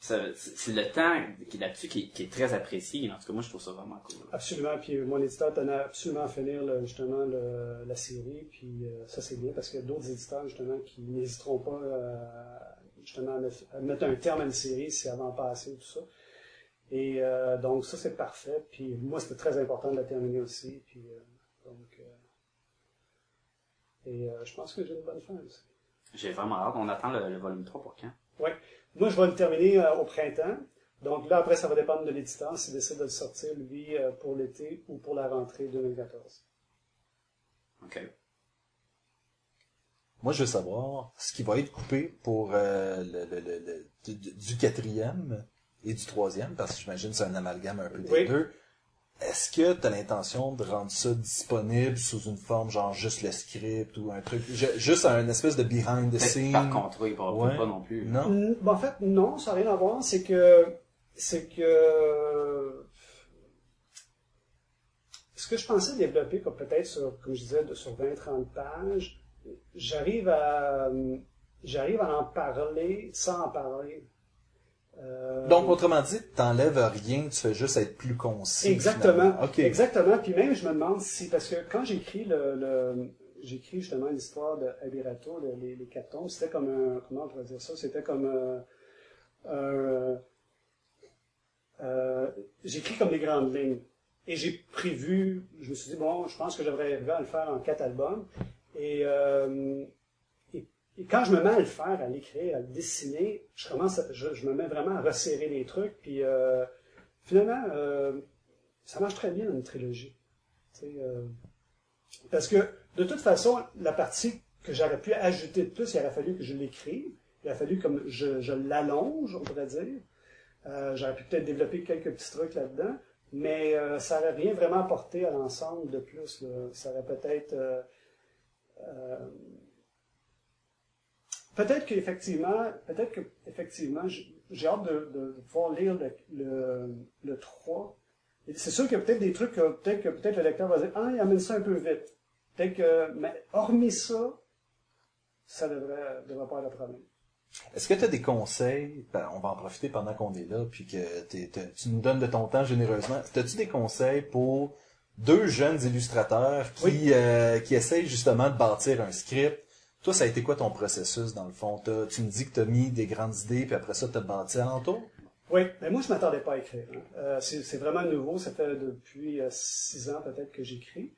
Ça- c'est le temps qui là-dessus qui, est- très apprécié. En tout cas, moi, je trouve ça vraiment cool. Absolument. Puis mon éditeur tenait absolument à finir justement la série. Puis euh, ça c'est bien parce qu'il y a d'autres éditeurs justement qui n'hésiteront pas euh, justement à mettre, un terme à une série si avant passé tout ça. Et euh, donc ça c'est parfait. Puis moi c'était très important de la terminer aussi. Puis euh, donc euh, et euh, je pense que j'ai une bonne fin aussi. J'ai vraiment hâte. On attend le, le volume 3 pour quand? Ouais. Moi, je vais le terminer euh, au printemps. Donc là, après, ça va dépendre de l'éditeur s'il décide de le sortir, lui, euh, pour l'été ou pour la rentrée 2014. OK. Moi, je veux savoir ce qui va être coupé pour euh, le, le- le- le- du, du quatrième et du troisième, parce que j'imagine que c'est un amalgame un peu des Oui. deux. Est-ce que tu as l'intention de rendre ça disponible sous une forme genre juste le script ou un truc, ju- juste un espèce de behind the Fait que scene? Par pourra Ouais. pas non plus. Non? Ben, en fait, non, ça n'a rien à voir. C'est que, c'est que, ce que je pensais développer, comme peut-être sur, comme je disais, sur 20-30 pages, j'arrive à, j'arrive à en parler sans en parler. Euh, Donc, autrement dit, t'enlèves rien, tu fais juste être plus concis. Exactement. Exactement. Puis même, je me demande si, parce que quand j'écris le, le j'écris justement l'histoire de Abirato, le- les, les quatre tomes, c'était comme un, comment on pourrait dire ça, c'était comme un, un- euh, j'écris comme les grandes lignes. Et j'ai prévu, je me suis dit, bon, je pense que j'aimerais arriver à le faire en quatre albums. Et, euh, et, quand je me mets à le faire, à l'écrire, à le dessiner, je commence, je, me mets vraiment à resserrer les trucs. Puis euh, finalement, euh, ça marche très bien dans une trilogie. Euh, parce que de toute façon, la partie que j'aurais pu ajouter de plus, il aurait fallu que je l'écrive. Il aurait fallu comme je, l'allonge, on pourrait dire. J'aurais pu peut-être développer quelques petits trucs là-dedans, mais ça n'aurait rien vraiment apporté à l'ensemble de plus. Ça aurait peut-être... peut-être qu'effectivement, peut-être que effectivement, j'ai hâte de, de- de pouvoir lire le, le, le 3. Et C'est sûr qu'il y a peut-être des trucs que peut-être que peut-être le lecteur va dire Ah, il amène ça un peu vite. Peut-être que. Mais hormis ça, ça devrait, devrait pas être un problème. Est-ce que tu as des conseils, ben, on va en profiter pendant qu'on est là, puis que tu nous donnes de ton temps généreusement. As-tu des conseils pour deux jeunes illustrateurs qui, Oui. euh, qui essayent justement de bâtir un script? Toi, ça a été quoi ton processus dans le fond? Tu me dis que tu as mis des grandes idées, puis après ça, tu as bâti alentour? Oui, mais moi, je m'attendais pas à écrire. hein. Euh, c'est vraiment nouveau. Ça fait depuis euh, six ans peut-être que j'écris.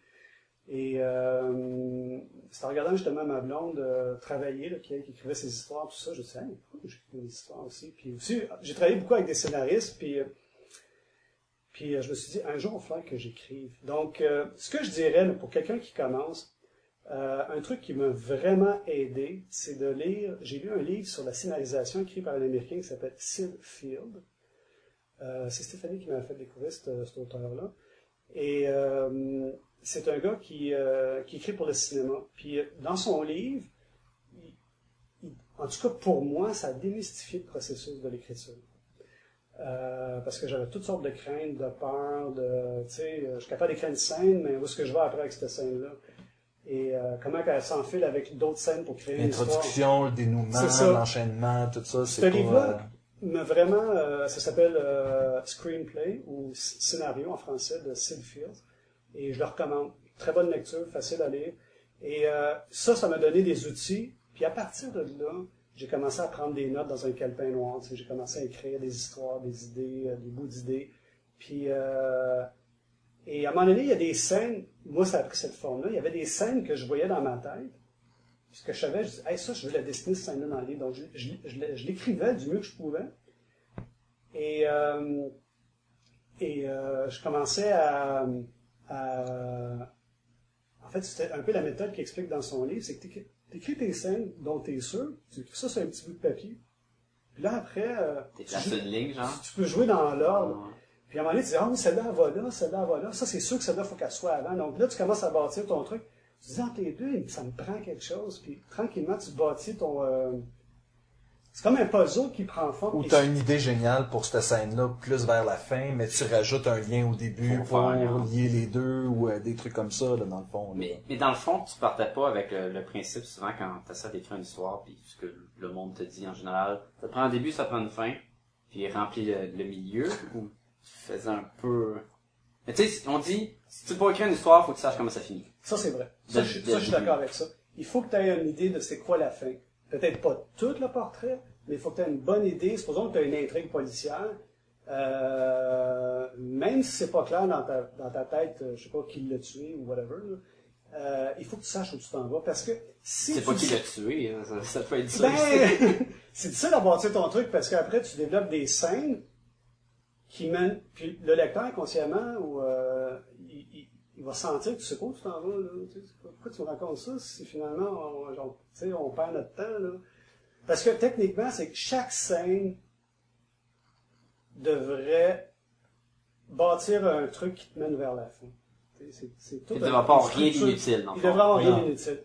Et euh, c'est en regardant justement ma blonde travailler, qui, écrivait ses histoires, tout ça, je me suis dit, j'écris des histoires aussi? Puis aussi, j'ai travaillé beaucoup avec des scénaristes, puis, puis je me suis dit, un jour, il va que j'écrive. Donc, ce que je dirais pour quelqu'un qui commence, euh, un truc qui m'a vraiment aidé, c'est de lire. J'ai lu un livre sur la scénarisation écrit par un Américain qui s'appelle Sid Field. Euh, c'est Stéphanie qui m'a fait découvrir cet, auteur-là. Et euh, c'est un gars qui, écrit pour le cinéma. Puis dans son livre, en tout cas pour moi, ça a démystifié le processus de l'écriture. Parce que j'avais toutes sortes de craintes, de peurs, de, tu sais, je suis capable d'écrire une scène, mais où est-ce que je vais après avec cette scène-là? Et euh, comment qu'elle s'enfile avec d'autres scènes pour créer? L'introduction, le dénouement, l'enchaînement, tout ça, Ce euh, livre-là m'a vraiment, euh, ça s'appelle euh, Screenplay ou scénario en français de Sid Field. Et je le recommande. Très bonne lecture, facile à lire. Et euh, ça, ça m'a donné des outils. Puis à partir de là, j'ai commencé à prendre des notes dans un calepin noir. J'ai commencé à écrire des histoires, des idées, euh, des bouts d'idées. Puis, euh, et à un moment donné, il y a des scènes, moi ça a pris cette forme-là, il y avait des scènes que je voyais dans ma tête. Puis ce que je savais, je disais, hey, ça, je veux la dessiner, cette scène-là dans le livre. Donc, je, je, je l'ai- je l'écrivais du mieux que je pouvais. Et, euh, et euh, je commençais à, à- En fait, c'était un peu la méthode qu'il explique dans son livre, c'est que tu t'écris tes scènes dont t'es sûr, tu écris ça sur un petit bout de papier. Puis là, après, euh, tu, joues- ligne, genre? tu peux jouer dans l'ordre. Puis à un moment donné, tu dis, ah oui, celle-là, elle va là, celle-là, elle va là. Ça, c'est sûr que celle-là, faut qu'elle soit avant. Donc là, tu commences à bâtir ton truc. Tu dis, entre les deux, ça me prend quelque chose. Puis tranquillement, tu bâtis ton... euh, C'est comme un puzzle qui prend forme. Ou Et t'as une idée géniale pour cette scène-là, plus vers la fin, mais tu rajoutes un lien au début Pour faire lier les deux, ou euh, des trucs comme ça, là, dans le fond. là. Mais, mais dans le fond, tu partais pas avec le, le principe, souvent, quand tu essaies d'écrire une histoire, puis ce que le monde te dit en général, ça te prend un début, ça te prend une fin, puis remplis le, le milieu, ou tu faisais un peu... Mais tu sais, on dit, si tu veux écrire une histoire, faut que tu saches comment ça finit. Ça, c'est vrai. Ça, De- je, de- ça, je suis d'accord avec ça. Il faut que tu aies une idée de c'est quoi la fin. Peut-être pas tout le portrait, mais il faut que tu aies une bonne idée. Supposons que tu as une intrigue policière. Euh, même si c'est pas clair dans ta, dans ta tête, euh, je sais pas qui l'a tué ou whatever, là, euh, il faut que tu saches où tu t'en vas. Parce que si C'est pas qui l'a tué, hein, ça, ça peut être ça. ben, <laughs> c'est difficile à bâtir ton truc parce qu'après, tu développes des scènes qui mènent. Puis le lecteur, inconsciemment, ou, euh, il, il- il va sentir que tu sais quoi, tu t'en vas. Là, pourquoi tu me racontes ça si finalement on, genre, on perd notre temps? Là? Parce que techniquement, c'est que chaque scène devrait bâtir un truc qui te mène vers la fin. Tu sais, C'est, c'est tout Il un- devrait pas rien d'inutile, Il fond. devrait avoir rien d'inutile.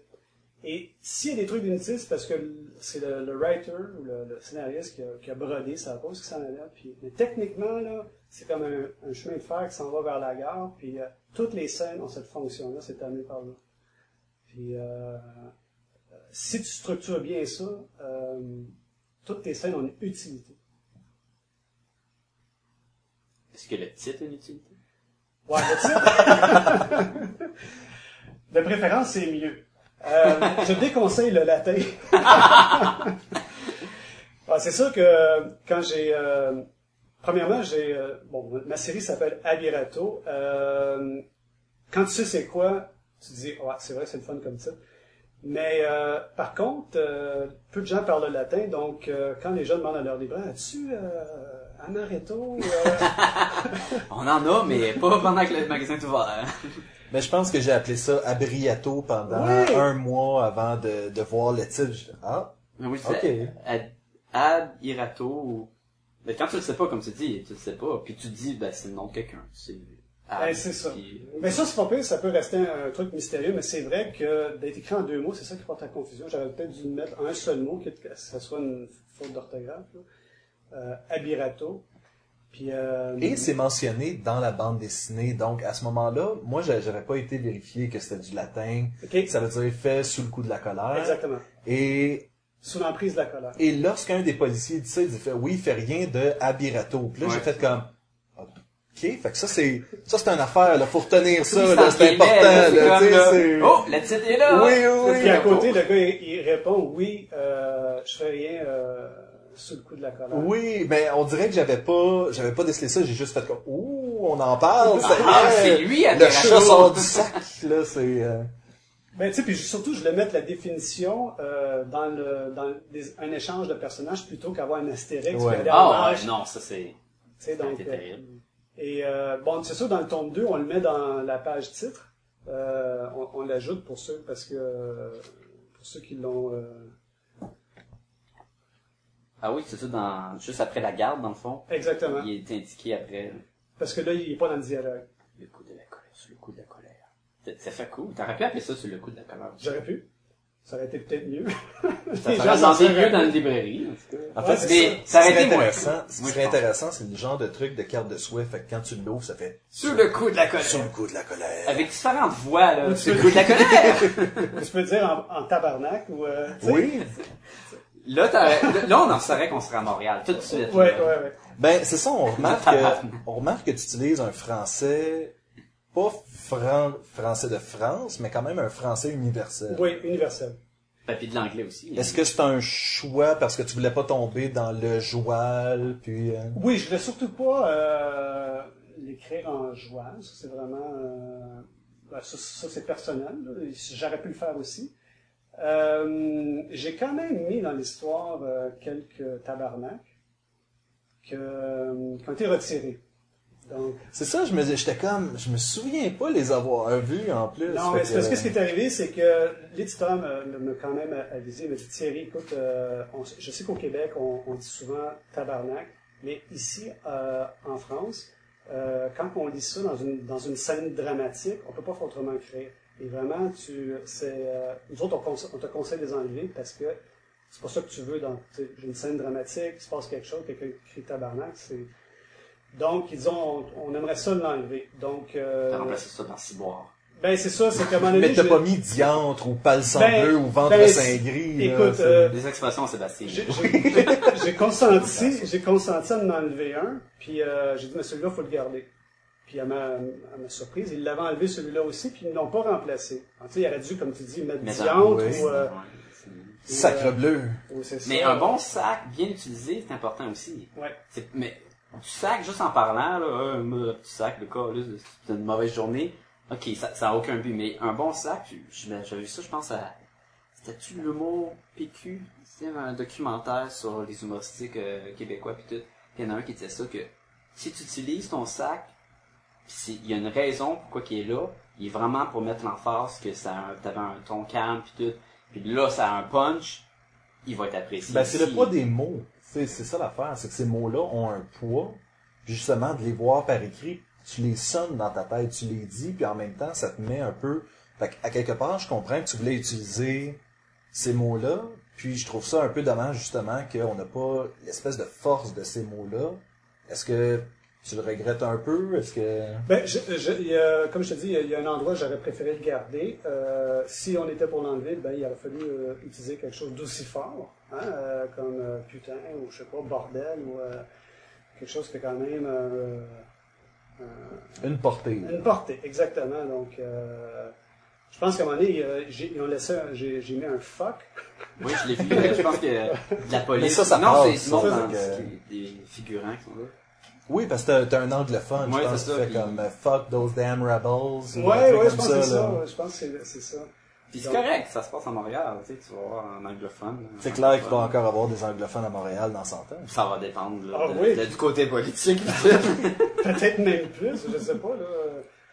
Et s'il y a des trucs d'inutiles, c'est parce que c'est le, le writer ou le, le scénariste qui a, qui a brodé sa pause qui s'en allait. Puis, mais techniquement, là, c'est comme un, un chemin de fer qui s'en va vers la gare. Puis euh, toutes les scènes ont cette fonction-là, c'est amené par là. Puis euh, si tu structures bien ça, euh, toutes tes scènes ont une utilité. Est-ce que le titre a une utilité? Ouais, le titre? <laughs> De préférence, c'est mieux. Euh, je déconseille le latin. <laughs> Ah, c'est sûr que quand j'ai... euh, premièrement, j'ai... euh, bon, ma série s'appelle Abirato. Euh, quand tu sais c'est quoi, tu te dis, ouais, c'est vrai, c'est le fun comme ça. Mais euh, par contre, euh, peu de gens parlent le latin, donc euh, quand les gens demandent à leur libraire, as-tu euh, amaretto? <laughs> On en a, mais pas pendant que le magasin est ouvert. Mais je pense que j'ai appelé ça Abriato pendant un mois avant de, de voir le titre. Ah, Mais oui, ok. c'est ad, ad irato ou... Mais quand tu le sais pas, comme tu dis, tu le sais pas, puis tu dis, ben, c'est le nom de quelqu'un. C'est Ad, Ben, c'est ça. puis- Mais ça, c'est pas pire, ça peut rester un, un truc mystérieux, mais c'est vrai que d'être écrit en deux mots, c'est ça qui porte à confusion. J'aurais peut-être dû mettre un seul mot, que ça soit une faute d'orthographe. Euh, Abirato. Puis, euh, Et c'est mentionné dans la bande dessinée. Donc, à ce moment-là, moi, j'a- j'avais pas été vérifié que c'était du latin. ok, Ça veut dire fait sous le coup de la colère. exactement. Et, Sous l'emprise de la colère. et lorsqu'un des policiers dit ça, il dit fait, oui, il fait rien de Abirato. Puis là, j'ai Ouais. fait comme, ok, fait que ça, c'est, ça, c'est une affaire, là. Faut retenir ça, là. C'est important, là, Oh, le titre est là! Oui, oui, oui. Puis à côté, le gars, il, il répond, oui, euh, je fais rien euh, sous le coup de la colère. Oui, mais on dirait que j'avais pas, j'avais pas décelé ça, j'ai juste fait comme, ouh, on en parle, Ah, est. c'est lui, Le Abirato. chat sort du sac, là, c'est, euh, Ben, tu sais, puis surtout, je voulais mettre la définition euh, dans, le, dans des- un échange de personnages plutôt qu'avoir un astérix. Ouais. Ah, ouais, page. non, ça c'est... Sais, donc, euh, terrible. et euh, bon, c'est sûr, dans le tome 2, on le met dans la page titre. Euh, on on l'ajoute pour ceux, parce que pour ceux qui l'ont. Ah oui, c'est ça, dans... juste après la garde, dans le fond. exactement. Il est indiqué après Parce que là, il est pas dans le dialogue. le coup de la colère, sur le coup de la colère. Ça- fait cool. T'aurais pu appeler ça sur le coup de la colère. J'aurais pu. Ça aurait été peut-être mieux. Ça <laughs> danser seraient mieux dans une librairie, en tout cas. en Ouais, fait, Mais ça aurait ce qui été moins intéressant, ce qui serait intéressant, c'est le genre de truc de carte de souhait, fait que quand tu l'ouvres, ça fait Sur le coup de la colère. sur le coup de la colère. Avec différentes voix, là. Sur le coup de la <laughs> colère. Tu peux dire en, en tabarnak ou. euh. Oui, là, là, on en saurait qu'on serait à Montréal, tout de suite. Ouais, ouais, ouais. ben c'est ça, on remarque que, on remarque que tu utilises un français, pas fran- français de France, mais quand même un français universel. Oui, universel. Ben, puis de l'anglais aussi. Est-ce que c'est un choix parce que tu voulais pas tomber dans le joual, puis... euh, Oui, je voulais surtout pas euh, l'écrire en jouant. Ça, c'est vraiment... euh, ben, ça, ça, c'est personnel. là. J'aurais pu le faire aussi. Euh, J'ai quand même mis dans l'histoire euh, quelques tabarnaks que, euh, qui ont été retirés. C'est ça, je me j'étais comme, je me souviens pas les avoir vus en plus. non, mais parce que- ce qui est arrivé, c'est que l'éditeur m'a quand même avisé, il m'a dit Thierry, écoute, on- je sais qu'au Québec, on, on dit souvent tabarnak, mais ici, en France, quand on lit ça dans une, dans une scène dramatique, on peut pas faire autrement créer. Et vraiment, tu, c'est, euh, nous autres, on, conse- on te conseille de les enlever parce que c'est pas ça que tu veux dans tu sais, une scène dramatique, il se passe quelque chose, quelqu'un crie tabarnak, c'est. Donc, ils ont, on, on aimerait ça l'enlever. Donc, euh, T'as remplacé ça par ciboire. ben c'est ça, c'est qu'à un Mais t'as j'ai- pas mis diantre ou sang Ben, bleu ou ventre ben, sein gris. là, écoute, c'est- euh, Des expressions, Sébastien. j'ai j'ai- j'ai consenti, j'ai consenti à en enlever un, puis euh, j'ai dit mais celui-là faut le garder. Puis à ma, à ma surprise, ils l'avaient enlevé celui-là aussi, puis ils ne l'ont pas remplacé. Tu sais, il aurait dû, comme tu dis, mettre Mais diantre oui. ou, euh, Sacre euh, bleu. ou c'est ça. Mais un bon sac bien utilisé, c'est important aussi. Ouais. Mais du sac, juste en parlant, là, moi, petit sac, le cas, là, c'est une mauvaise journée. Ok, ça, ça a aucun but, mais un bon sac, j'avais vu ça, je pense à, c'était-tu l'humour PQ? C'était un documentaire sur les humoristiques euh, québécois pis tout. Il y en a un qui disait ça que, si tu utilises ton sac, il y a une raison pourquoi il est là, il est vraiment pour mettre l'emphase que ça, t'avais un ton calme pis tout. Puis là, ça a un punch, il va être apprécié. Ben, c'est le poids des mots. C'est c'est ça l'affaire, c'est que ces mots-là ont un poids. Puis justement, de les voir par écrit, tu les sonnes dans ta tête, tu les dis, puis en même temps, ça te met un peu... Fait à quelque part, je comprends que tu voulais utiliser ces mots-là, puis je trouve ça un peu dommage, justement, qu'on n'a pas l'espèce de force de ces mots-là. Est-ce que tu le regrettes un peu? Est-ce que... Ben, je, je- il y a- comme je te dis, il y a- un endroit où j'aurais préféré le garder. Euh, si on était pour l'enlever, ben, il aurait fallu euh, utiliser quelque chose d'aussi fort, hein, euh, comme euh, putain, ou je sais pas, bordel, ou euh, quelque chose qui est quand même euh, euh, Une portée. une portée, exactement. Donc, euh, je pense qu'à un moment donné, j'ai, ils ont laissé, j'ai, mis un fuck. Oui, je l'ai vu. je pense que de la police. Mais ça, ça non, c'est des figurants qui sont là. Oui, parce que t'as- t'as un anglophone, Ouais, je pense ça, fais puis- comme euh, « fuck those damn rebels ». ou Ouais, un truc ouais, je pense que c'est là. ça. ouais, Je pense que c'est, c'est ça. Puis c'est correct, ça se passe à Montréal, tu sais, tu vas voir en anglophone. là. C'est clair qu'il va encore avoir des anglophones à Montréal dans 100 ans. Ça va dépendre là, Ah de- oui. de- du côté politique. <laughs> <laughs> Peut-être même plus, je sais pas, là.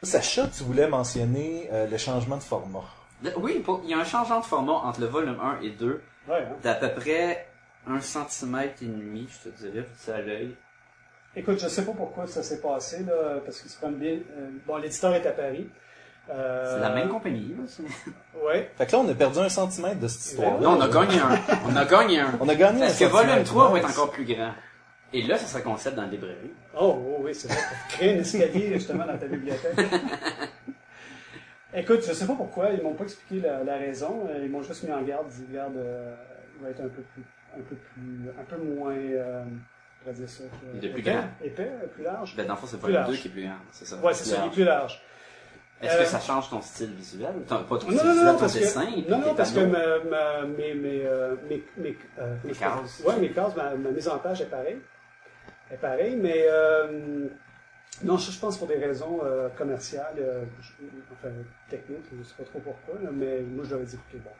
Sacha, tu voulais mentionner euh, le changement de format. Le- oui, pour- il y a un changement de format entre le volume 1 et 2 Ouais, hein. d'à peu près un centimètre et demi, je te dirais, c'est à l'œil. Écoute, je sais pas pourquoi ça s'est passé, là, parce que c'est comme bien. euh, bon, l'éditeur est à Paris. Euh, C'est la même compagnie. Là, c'est- Ouais. Fait que là, on a perdu un centimètre de cette histoire. non, on a gagné un. On a gagné un. On a gagné Parce un que volume centimètre. 3 va être encore plus grand. Et là, ça sera concept dans la librairie. Oh, oh, oui, c'est vrai. Pour créer un escalier, justement, dans ta bibliothèque. <laughs> Écoute, je sais pas pourquoi, ils m'ont pas expliqué la, la raison. Euh, Ils m'ont juste mis en garde. Ils disent, regarde, euh, il va être un peu plus, un peu plus, un peu moins, euh, dire ça. euh, De plus grand. Épais, euh, plus large. Ben, dans le fond, c'est pas le large. 2 qui est plus grand, c'est ça. Ouais, c'est ça, il est plus large. Est-ce Euh, que ça change ton style visuel? Pas ton Non, style non, visuel, non, ton parce dessin? non, non, parce que mes, mes, euh, mes, mes, euh, comment je cases. Ouais, mes cases, ma, mise en page est pareille. Est pareille, mais euh, non, je, je pense pour des raisons euh, commerciales, euh, je- enfin techniques, je sais pas trop pourquoi, là, mais moi je leur ai dit, écoutez, bon,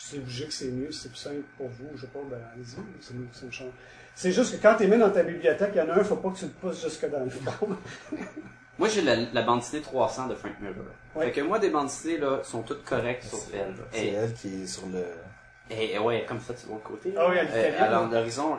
c'est obligé que c'est mieux, c'est plus simple pour vous, je sais pas, ben allez-y, c'est mieux, ça me change. C'est juste que quand tu es mis dans ta bibliothèque, il y en a un, faut pas que tu le pousses jusque dans le fond. <laughs> Moi, j'ai la, la bande dessinée 300 de Frank Miller. Ouais. Fait que moi, des bandes dessinées, là, sont toutes correctes sauf elle. C'est Et, elle qui est sur le... et, et ouais, comme ça, de l'autre côté. Ah oui, elle Euh, à là. l'horizon,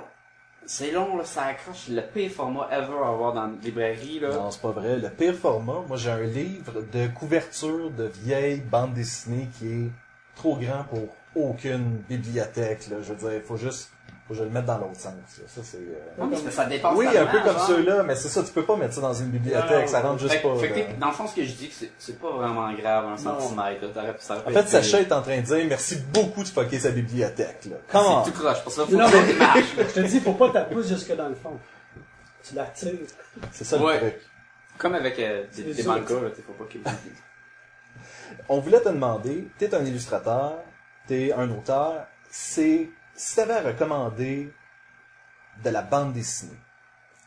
c'est long, là, ça accroche. Le pire format ever à avoir dans une librairie, là. Non, c'est pas vrai. Le pire format, moi j'ai un livre de couverture de vieille bande dessinée qui est trop grand pour aucune bibliothèque. Là. Je veux dire, il faut juste... Faut que je le mette dans l'autre sens. Ça, c'est... euh, ça dépasse Oui, un peu comme genre. ceux-là, mais c'est ça, tu peux pas mettre ça dans une bibliothèque, Non, ça rentre juste Fait, pas. fait que dans le fond, ce que je dis, que c'est- c'est pas vraiment grave, un centimètre, En fait, Sacha est en train de dire merci beaucoup de fucker sa bibliothèque. Là. Comment C'est tout croche. Pour ça, faut Non, que ça mais- je te dis, faut pas ta pousse jusque dans le fond. Tu la tires. C'est ça Ouais. le truc. Comme avec euh, des, mangas, là, faut pas qu'ils On voulait te demander, t'es un illustrateur, t'es un auteur, c'est si t'avais à recommander de la bande dessinée,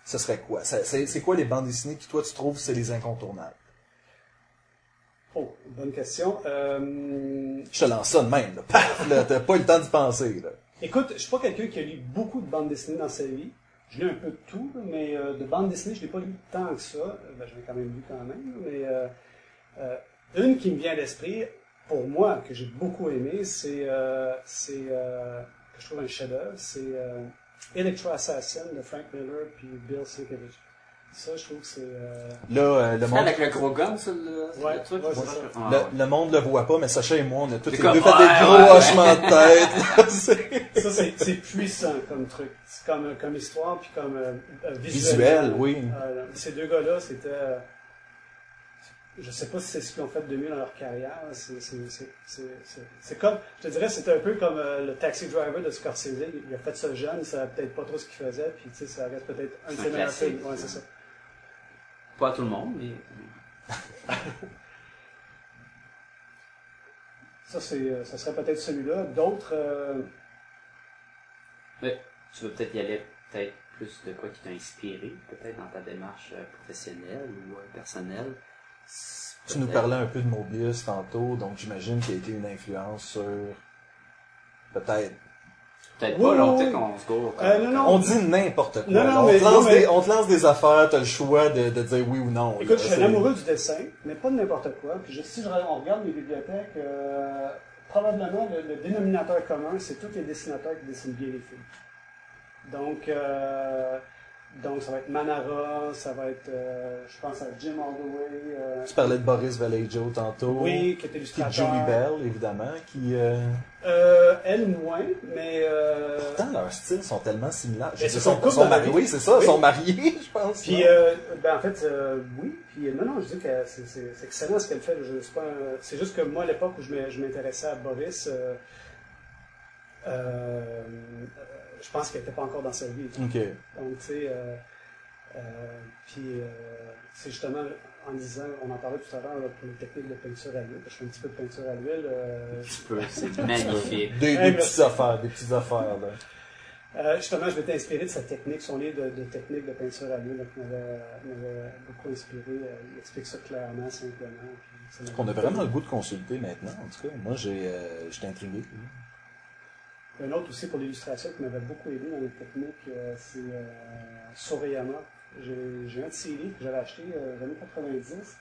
ce serait quoi? C'est quoi les bandes dessinées qui toi tu trouves c'est les incontournables? Oh, bonne question. Euh, Je te lance ça de même, là. Paf, t'as pas eu le temps d'y penser, là. écoute, je suis pas quelqu'un qui a lu beaucoup de bandes dessinées dans sa vie. je lis un peu de tout, mais euh, de bande dessinée, je n'ai pas lu tant que ça. Euh, Ben, j'en ai quand même lu quand même, mais euh, euh, une qui me vient à l'esprit, pour moi, que j'ai beaucoup aimé, c'est, c'est je trouve un chef-d'œuvre, c'est euh, Electro Assassin de Frank Miller puis Bill Sienkiewicz. Ça, je trouve que c'est... euh, Là, euh, le C'est monde, avec le gros gun, ça, le, Ouais, le truc? ouais, c'est ça. Ah, le, ouais. le monde le voit pas, mais Sacha et moi, on a tous les C'est deux fait des gros ouais. hochements de tête. <laughs> C'est- Ça, c'est c'est puissant comme truc. C'est comme, comme histoire, puis comme euh, euh, Visuel, oui. Euh, ces deux gars-là, c'était... je sais pas si c'est ce qu'ils ont fait de mieux dans leur carrière. C'est- c'est- c'est- C'est c'est- c'est comme... Je te dirais, c'était un peu comme euh, le Taxi Driver de Scorsese. Il a fait ça jeune, il savait peut-être pas trop ce qu'il faisait, puis tu sais, ça reste peut-être un de C'est ses meilleurs films. Ouais, c'est ça. Pas à tout le monde, mais... <laughs> Ça, c'est, euh, ça serait peut-être celui-là. D'autres... euh, Mais tu veux peut-être y aller peut-être plus de quoi qui t'a inspiré, peut-être dans ta démarche professionnelle ou personnelle. Tu nous parlais un peu de Mobius tantôt, donc j'imagine qu'il a été une influence sur peut-être. Peut-être Oui, pas, là, oui, peut-être oui. qu'on se go. Euh, non, non. On dit n'importe quoi. Non, non, là. on, mais- te lance non, mais- des, on te lance des affaires, t'as le choix de, de dire oui ou non. Écoute, je suis un amoureux du dessin, mais pas de n'importe quoi. Puis je- si je, on regarde les bibliothèques, euh, probablement le, le dénominateur commun, c'est tous les dessinateurs qui dessinent bien les films. Donc, euh, donc ça va être Manara, ça va être, euh, je pense à Jim Holloway, euh, Tu parlais de Boris Vallejo tantôt. oui, qui est illustrateur. Julie Bell, évidemment, qui... euh, Euh, elle moins, mais Pourtant, leurs styles sont tellement similaires. C'est sont, sont mariés. Oui, c'est ça, Oui. sont mariés, <laughs> je pense. Puis, euh, ben, en fait, euh, oui. Puis, non, non, je dis que c'est, excellent ce qu'elle fait. Je- c'est, pas un- c'est juste que moi, à l'époque où je, m'intéressais à Boris, euh, je pense qu'elle n'était pas encore dans sa vie. Ok. Donc, tu sais, euh, euh, puis, euh, c'est justement en disant, on en parlait tout à l'heure pour les techniques de peinture à l'huile. Je fais un petit peu de peinture à l'huile. euh, Tu peux, c'est <laughs> magnifique. Des, petites affaires, des petites affaires, là. Euh, justement, je m'étais inspiré de sa technique, son livre de, de technique de peinture à l'huile, donc m'avait, beaucoup inspiré. Il explique ça clairement, simplement. puis ça m'a- On a vraiment le goût de consulter maintenant, en tout cas. Moi, j'ai, euh, j'étais intrigué. Un autre aussi pour l'illustration qui m'avait beaucoup aidé dans les techniques, euh, c'est euh, Sorayama. J'ai, j'ai un de ses livres que j'avais acheté euh, dans les années 90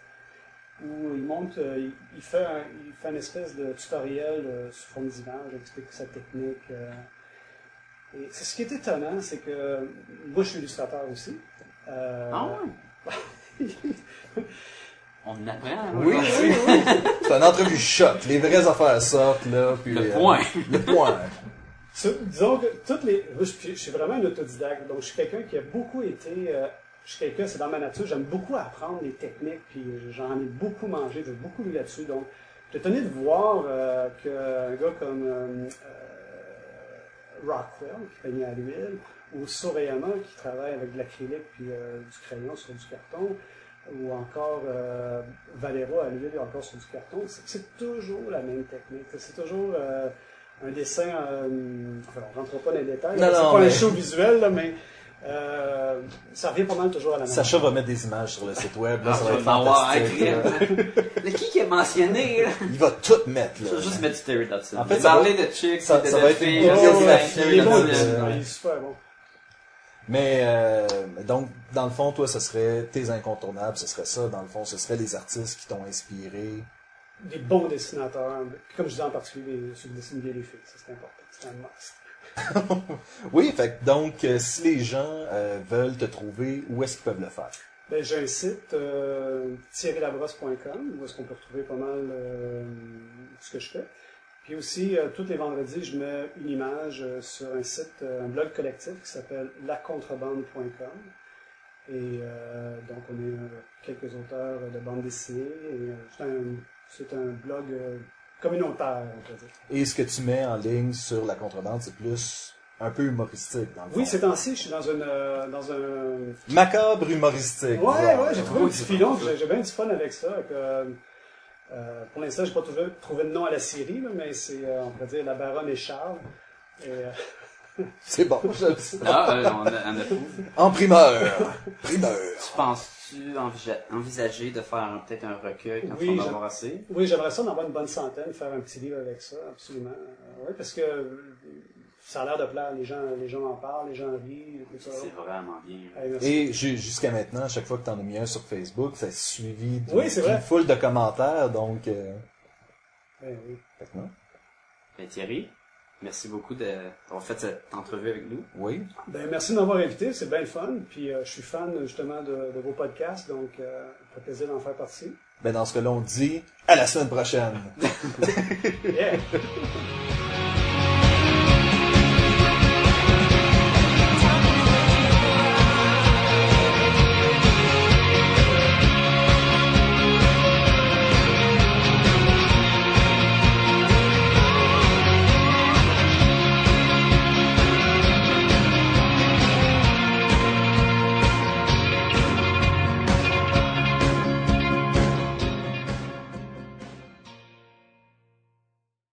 où il montre, euh, il, il fait un, il fait une espèce de tutoriel euh, sous forme d'image, il explique sa technique. euh. et c'est ce qui est étonnant, c'est que moi je suis illustrateur aussi. Euh, Ah ouais? <laughs> On en apprend, hein, Oui, oui, oui. <laughs> C'est une entrevue choc. Les vraies affaires sortent, là. Puis, Le euh, point. Le point. Disons que toutes les. je, suis- vraiment un autodidacte, donc je suis quelqu'un qui a beaucoup été. euh, je suis quelqu'un, c'est dans ma nature, j'aime beaucoup apprendre les techniques, puis j'en ai beaucoup mangé, j'ai beaucoup lu là-dessus. Donc, j'étais étonné de voir euh, qu'un gars comme euh, euh, Rockwell, qui peignait à l'huile, ou Sorayama, qui travaille avec de l'acrylique puis du crayon sur du carton, ou encore Valero à l'huile encore sur du carton, c'est toujours la même technique. C'est toujours. Un dessin, euh, enfin, on ne rentre pas dans les détails, Non, là, c'est non, pas mais- un show visuel, là, mais euh, ça revient pas mal toujours à la même Sacha va mettre des images sur le site web, là, Ah, ça tu va vas être fantastique. là. Le <laughs> qui qui est mentionné, là? Il va tout mettre, Je vais là. juste mettre du Terry Dodson. En fait, ça va- de chicks, ça- de ça va être filles, une biographie, Il est bon, euh, il est super bon. Mais, euh, donc, dans le fond, toi, ce serait tes incontournables, ce serait ça, dans le fond, ce serait les artistes qui t'ont inspiré. Des bons dessinateurs, comme je disais en particulier, ceux qui dessinent bien les filles, ça c'est important, c'est un must. <laughs> Oui, fait donc, euh, si les gens euh, veulent te trouver, où est-ce qu'ils peuvent le faire? Ben, j'ai un site, euh, thierrylabrosse.com, où est-ce qu'on peut retrouver pas mal euh, ce que je fais. Puis aussi, euh, tous les vendredis, je mets une image sur un site, un blog collectif qui s'appelle lacontrebande.com. Et donc, on est quelques auteurs de bande dessinée. Et, un, c'est un blog euh, communautaire, on peut dire. Et ce que tu mets en ligne sur la contrebande, c'est plus un peu humoristique, dans le fond. Oui, ces temps-ci, je suis dans, une, euh, dans un Macabre humoristique. Ouais, ouais, j'ai trouvé un petit filon, j'ai j'ai bien du fun avec ça. que, euh, pour l'instant, j'ai pas trouvé, trouvé de nom à la série, là, mais c'est, euh, on pourrait dire, La Baronne et Charles. Et, euh, <laughs> C'est bon, j'aime ça. Ah, euh, on a, on a. En primeur. Primeur. Tu penses-tu envisa- envisager de faire peut-être un recueil quand Oui, tu en j'aime- avoir assez? oui, j'aimerais ça en avoir une bonne centaine, faire un petit livre avec ça, absolument. Euh, oui, parce que euh, ça a l'air de plaire. Les gens, les gens en parlent, les gens rient, tout ça. C'est vraiment bien. Merci. Et ju- jusqu'à maintenant, à chaque fois que t'en as mis un sur Facebook, ça a suivi d'une Oui, foule de commentaires, donc... euh, Ben oui. fait que non. Ben, Thierry, merci beaucoup d'avoir fait cette entrevue avec nous. Oui. Ben, merci de m'avoir invité, c'est bien le fun. Puis euh, je suis fan justement de, de vos podcasts, donc euh, ça fait plaisir d'en faire partie. Ben dans ce cas-là, on dit à la semaine prochaine. <laughs> Yeah!